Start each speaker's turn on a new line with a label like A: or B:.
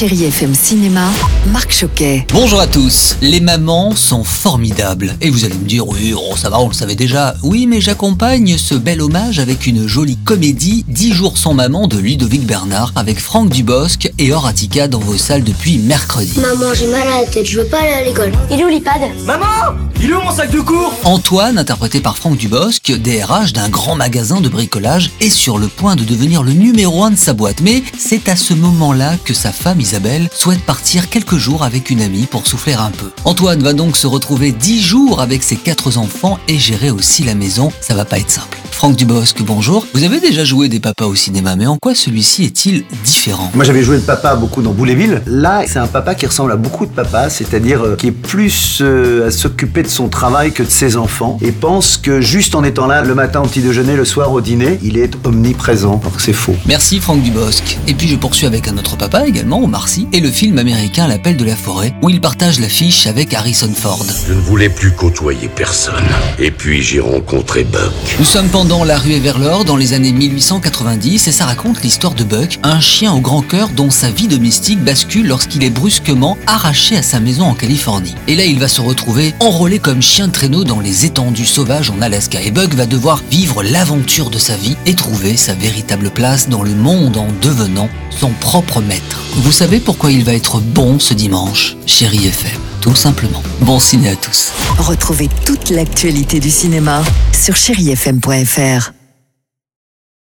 A: Chérie FM Cinéma, Marc Choquet.
B: Bonjour à tous. Les mamans sont formidables. Et vous allez me dire, oui, oh, ça va, on le savait déjà. Oui, mais j'accompagne ce bel hommage avec une jolie comédie 10 jours sans maman de Ludovic Bernard avec Franck Dubosc et Horatica dans vos salles depuis mercredi.
C: Maman, j'ai mal à la tête, je veux pas aller à l'école.
D: Il est où l'iPad?
E: Maman Il est où mon sac de cours?
B: Antoine, interprété par Franck Dubosc, DRH d'un grand magasin de bricolage, est sur le point de devenir le numéro un de sa boîte. Mais c'est à ce moment-là que sa femme Isabelle souhaite partir quelques jours avec une amie pour souffler un peu. Antoine va donc se retrouver 10 jours avec ses quatre enfants et gérer aussi la maison. Ça va pas être simple. Franck Dubosc, bonjour. Vous avez déjà joué des papas au cinéma, mais en quoi celui-ci est-il différent?
F: Moi j'avais joué le papa beaucoup dans Bouléville. Là, c'est un papa qui ressemble à beaucoup de papas, c'est-à-dire euh, qui est plus euh, à s'occuper de son travail que de ses enfants et pense que juste en étant là le matin au petit déjeuner, le soir au dîner, il est omniprésent. Alors que c'est faux.
B: Merci Franck Dubosc. Et puis je poursuis avec un autre papa également, Omar Sy, et le film américain L'appel de la forêt, où il partage l'affiche avec Harrison Ford.
G: Je ne voulais plus côtoyer personne. Et puis j'ai rencontré Buck.
B: Nous sommes pendant la ruée vers l'or dans les années 1890 et ça raconte l'histoire de Buck, un chien au grand cœur dont sa vie domestique bascule lorsqu'il est brusquement arraché à sa maison en Californie. Et là, il va se retrouver enrôlé comme chien traîneau dans les étendues sauvages en Alaska. Et Buck va devoir vivre l'aventure de sa vie et trouver sa véritable place dans le monde en devenant son propre maître. Vous savez pourquoi il va être bon ce dimanche Chérie FM, tout simplement. Bon ciné à tous.
A: Retrouvez toute l'actualité du cinéma sur chérifm.fr.